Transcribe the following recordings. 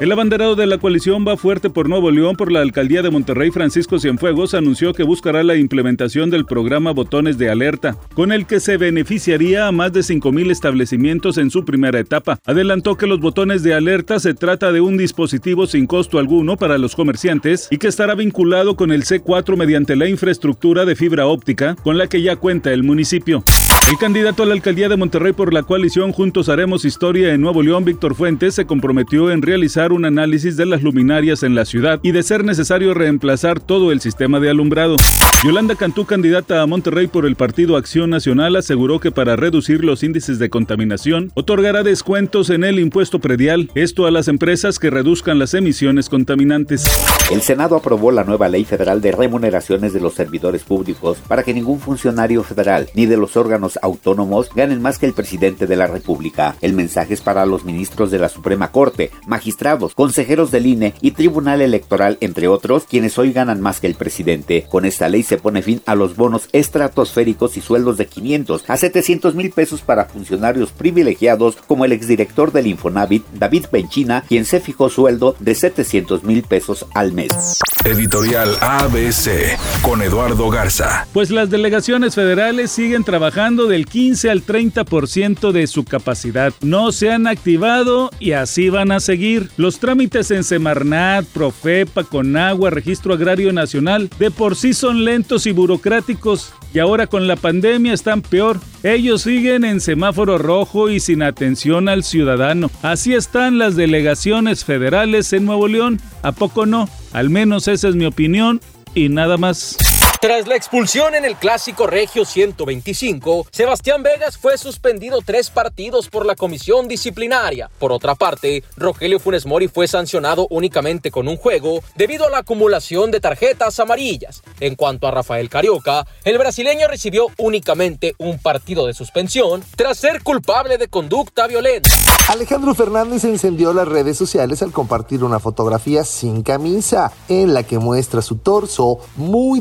El abanderado de la coalición va fuerte por Nuevo León por la alcaldía de Monterrey, Francisco Cienfuegos, anunció que buscará la implementación del programa Botones de Alerta, con el que se beneficiaría a más de 5.000 establecimientos en su primera etapa. Adelantó que los botones de alerta se trata de un dispositivo sin costo alguno para los comerciantes y que estará vinculado con el C4 mediante la infraestructura de fibra óptica con la que ya cuenta el municipio. El candidato a la alcaldía de Monterrey por la coalición Juntos Haremos Historia en Nuevo León, Víctor Fuentes, se comprometió en realizar un análisis de las luminarias en la ciudad y de ser necesario reemplazar todo el sistema de alumbrado. Yolanda Cantú, candidata a Monterrey por el Partido Acción Nacional, aseguró que para reducir los índices de contaminación, otorgará descuentos en el impuesto predial, esto a las empresas que reduzcan las emisiones contaminantes. El Senado aprobó la nueva ley federal de remuneraciones de los servidores públicos para que ningún funcionario federal ni de los órganos autónomos ganen más que el presidente de la República. El mensaje es para los ministros de la Suprema Corte, magistrados, consejeros del INE y Tribunal Electoral, entre otros, quienes hoy ganan más que el presidente. Con esta ley se pone fin a los bonos estratosféricos y sueldos de 500 a 700 mil pesos para funcionarios privilegiados como el exdirector del Infonavit, David Penchina, quien se fijó sueldo de 700 mil pesos al mes. Editorial ABC con Eduardo Garza. Pues las delegaciones federales siguen trabajando del 15 al 30% de su capacidad. No se han activado y así van a seguir. Los trámites en Semarnat, Profepa, Conagua, Registro Agrario Nacional de por sí son lentos y burocráticos y ahora con la pandemia están peor. Ellos siguen en semáforo rojo y sin atención al ciudadano. Así están las delegaciones federales en Nuevo León. ¿A poco no? Al menos esa es mi opinión y nada más. Tras la expulsión en el clásico Regio 125, Sebastián Vegas fue suspendido tres partidos por la comisión disciplinaria. Por otra parte, Rogelio Funes Mori fue sancionado únicamente con un juego debido a la acumulación de tarjetas amarillas. En cuanto a Rafael Carioca, el brasileño recibió únicamente un partido de suspensión tras ser culpable de conducta violenta. Alejandro Fernández encendió las redes sociales al compartir una fotografía sin camisa en la que muestra su torso muy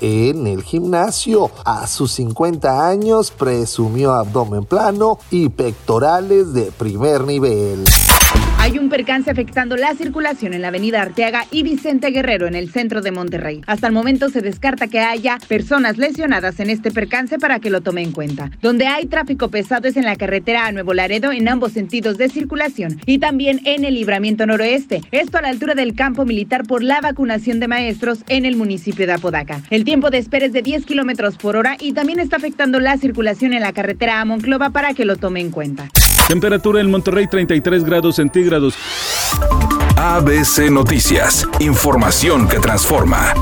en el gimnasio. A sus 50 años presumió abdomen plano y pectorales de primer nivel. Hay un percance afectando la circulación en la avenida Arteaga y Vicente Guerrero en el centro de Monterrey. Hasta el momento se descarta que haya personas lesionadas en este percance para que lo tome en cuenta. Donde hay tráfico pesado es en la carretera a Nuevo Laredo en ambos sentidos de circulación y también en el libramiento noroeste. Esto a la altura del campo militar por la vacunación de maestros en el municipio de Apodaca. El tiempo de espera es de 10 kilómetros por hora y también está afectando la circulación en la carretera a Monclova para que lo tome en cuenta. Temperatura en Monterrey 33 grados centígrados. ABC Noticias, información que transforma.